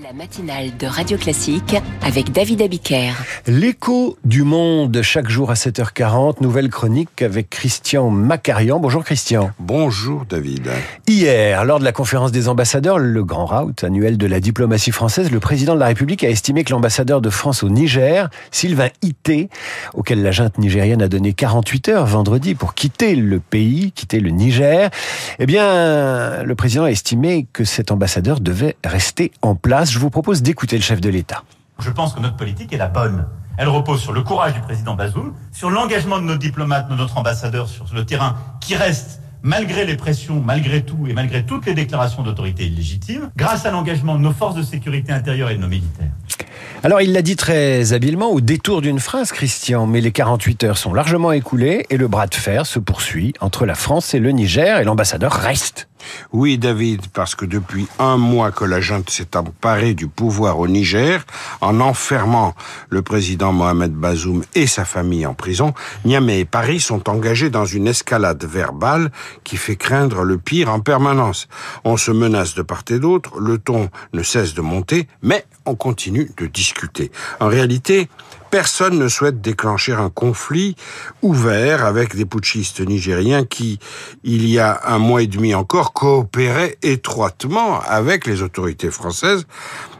La matinale de Radio Classique avec David Abiker. L'écho du monde chaque jour à 7h40, nouvelle chronique avec Christian Macarian. Bonjour Christian. Bonjour David. Hier, lors de la conférence des ambassadeurs, le grand rout annuel de la diplomatie française, le président de la République a estimé que l'ambassadeur de France au Niger, Sylvain Ité, auquel la junte nigérienne a donné 48 heures vendredi pour quitter le pays, quitter le Niger, eh bien, le président a estimé que cet ambassadeur devait rester en place je vous propose d'écouter le chef de l'État. Je pense que notre politique est la bonne. Elle repose sur le courage du président Bazoum, sur l'engagement de nos diplomates, de notre ambassadeur sur le terrain, qui reste malgré les pressions, malgré tout et malgré toutes les déclarations d'autorité illégitimes, grâce à l'engagement de nos forces de sécurité intérieure et de nos militaires. Alors il l'a dit très habilement au détour d'une phrase, Christian, mais les 48 heures sont largement écoulées et le bras de fer se poursuit entre la France et le Niger et l'ambassadeur reste. Oui, David, parce que depuis un mois que la junte s'est emparée du pouvoir au Niger, en enfermant le président Mohamed Bazoum et sa famille en prison, Niamey et Paris sont engagés dans une escalade verbale qui fait craindre le pire en permanence. On se menace de part et d'autre, le ton ne cesse de monter, mais on continue de discuter. En réalité, personne ne souhaite déclencher un conflit ouvert avec des putschistes nigériens qui, il y a un mois et demi encore, coopéraient étroitement avec les autorités françaises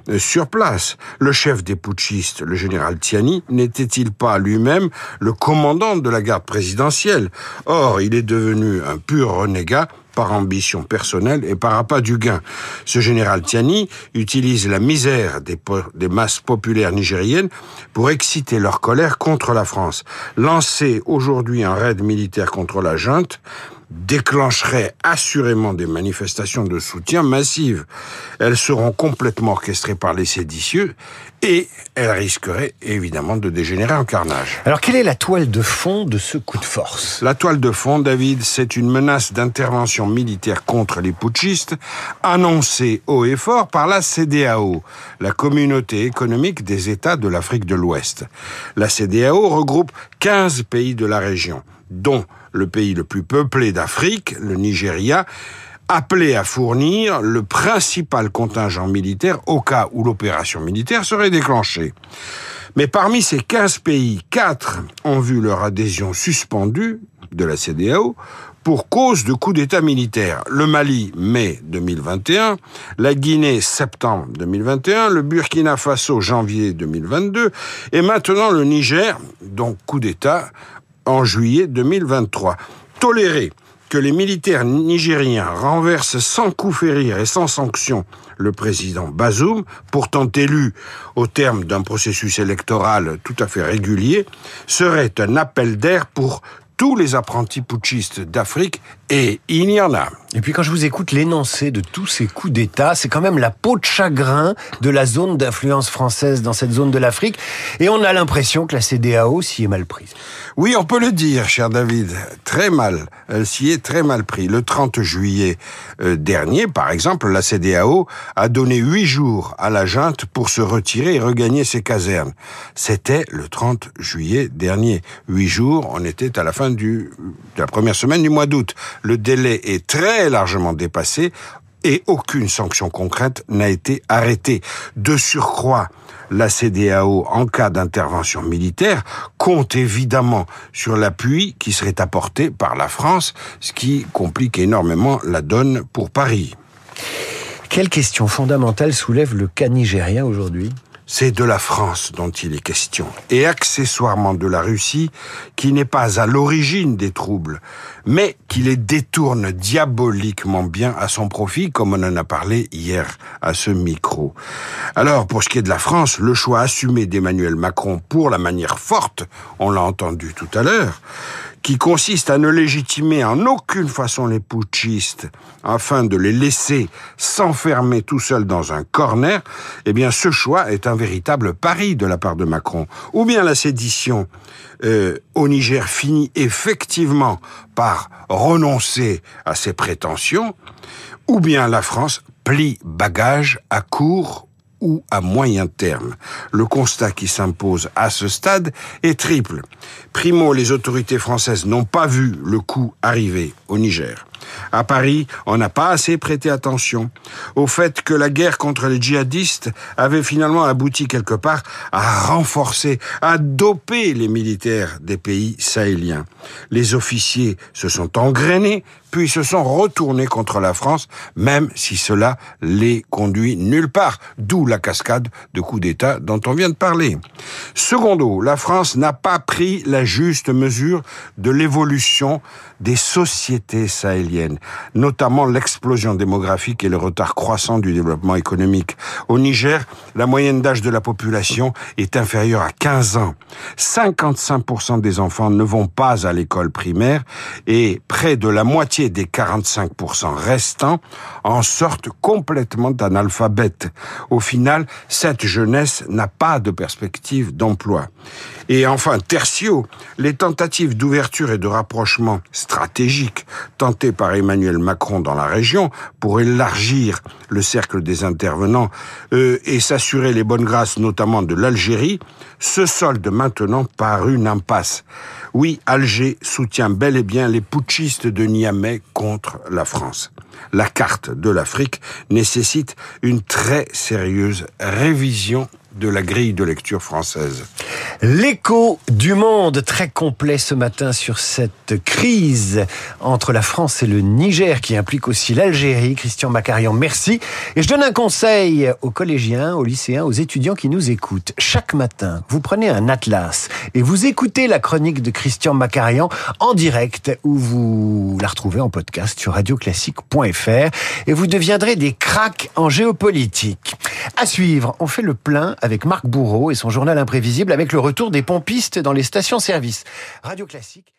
euh, sur place. Le chef des putschistes, le général Tiani, n'était-il pas lui-même le commandant de la garde présidentielle? Or, il est devenu un pur renégat par ambition personnelle et par appât du gain. Ce général Tiani utilise la misère des, des masses populaires nigériennes pour exciter leur colère contre la France. Lancer aujourd'hui un raid militaire contre la junte, déclencherait assurément des manifestations de soutien massives. Elles seront complètement orchestrées par les séditieux et elles risqueraient évidemment de dégénérer en carnage. Alors quelle est la toile de fond de ce coup de force? La toile de fond, David, c'est une menace d'intervention militaire contre les putschistes annoncée haut et fort par la CDAO, la communauté économique des États de l'Afrique de l'Ouest. La CDAO regroupe 15 pays de la région, dont le pays le plus peuplé d'Afrique, le Nigeria, appelé à fournir le principal contingent militaire au cas où l'opération militaire serait déclenchée. Mais parmi ces 15 pays, 4 ont vu leur adhésion suspendue de la CDAO pour cause de coup d'État militaire. Le Mali, mai 2021, la Guinée, septembre 2021, le Burkina Faso, janvier 2022, et maintenant le Niger, donc coup d'État en juillet 2023. Tolérer que les militaires nigériens renversent sans coup férir et sans sanction le président Bazoum, pourtant élu au terme d'un processus électoral tout à fait régulier, serait un appel d'air pour tous les apprentis putschistes d'Afrique, et il y en a. Et puis quand je vous écoute l'énoncé de tous ces coups d'État, c'est quand même la peau de chagrin de la zone d'influence française dans cette zone de l'Afrique, et on a l'impression que la CDAO s'y est mal prise. Oui, on peut le dire, cher David, très mal. Elle s'y est très mal pris. Le 30 juillet euh, dernier, par exemple, la CDAO a donné huit jours à la junte pour se retirer et regagner ses casernes. C'était le 30 juillet dernier. Huit jours, on était à la fin de la première semaine du mois d'août. Le délai est très largement dépassé et aucune sanction concrète n'a été arrêtée. De surcroît, la CDAO, en cas d'intervention militaire, compte évidemment sur l'appui qui serait apporté par la France, ce qui complique énormément la donne pour Paris. Quelle question fondamentale soulève le cas nigérien aujourd'hui? C'est de la France dont il est question, et accessoirement de la Russie, qui n'est pas à l'origine des troubles, mais qui les détourne diaboliquement bien à son profit, comme on en a parlé hier à ce micro. Alors, pour ce qui est de la France, le choix assumé d'Emmanuel Macron pour la manière forte, on l'a entendu tout à l'heure, qui consiste à ne légitimer en aucune façon les putschistes afin de les laisser s'enfermer tout seuls dans un corner, eh bien ce choix est un véritable pari de la part de Macron. Ou bien la sédition euh, au Niger finit effectivement par renoncer à ses prétentions, ou bien la France plie bagage à court ou à moyen terme. Le constat qui s'impose à ce stade est triple. Primo, les autorités françaises n'ont pas vu le coup arriver au Niger. À Paris, on n'a pas assez prêté attention au fait que la guerre contre les djihadistes avait finalement abouti quelque part à renforcer, à doper les militaires des pays sahéliens. Les officiers se sont engrainés, puis se sont retournés contre la France, même si cela les conduit nulle part, d'où la cascade de coups d'État dont on vient de parler. Secondo, la France n'a pas pris la juste mesure de l'évolution des sociétés sahéliennes, notamment l'explosion démographique et le retard croissant du développement économique. Au Niger, la moyenne d'âge de la population est inférieure à 15 ans. 55% des enfants ne vont pas à l'école primaire et près de la moitié des 45% restants en sortent complètement analphabètes. Au final, cette jeunesse n'a pas de perspective d'emploi. Et enfin, tertio, les tentatives d'ouverture et de rapprochement stratégiques tentées par Emmanuel Macron dans la région pour élargir le cercle des intervenants euh, et s'assurer les bonnes grâces notamment de l'Algérie se soldent maintenant par une impasse. Oui, Alger soutient bel et bien les putschistes de Niamey contre la France. La carte de l'Afrique nécessite une très sérieuse révision de la grille de lecture française. L'écho du monde, très complet ce matin sur cette crise entre la France et le Niger qui implique aussi l'Algérie. Christian Macarian, merci. Et je donne un conseil aux collégiens, aux lycéens, aux étudiants qui nous écoutent. Chaque matin, vous prenez un atlas et vous écoutez la chronique de Christian Macarian en direct ou vous la retrouvez en podcast sur radioclassique.fr et vous deviendrez des cracks en géopolitique. À suivre, on fait le plein avec Marc Bourreau et son journal imprévisible avec le retour des pompistes dans les stations-service. Radio Classique.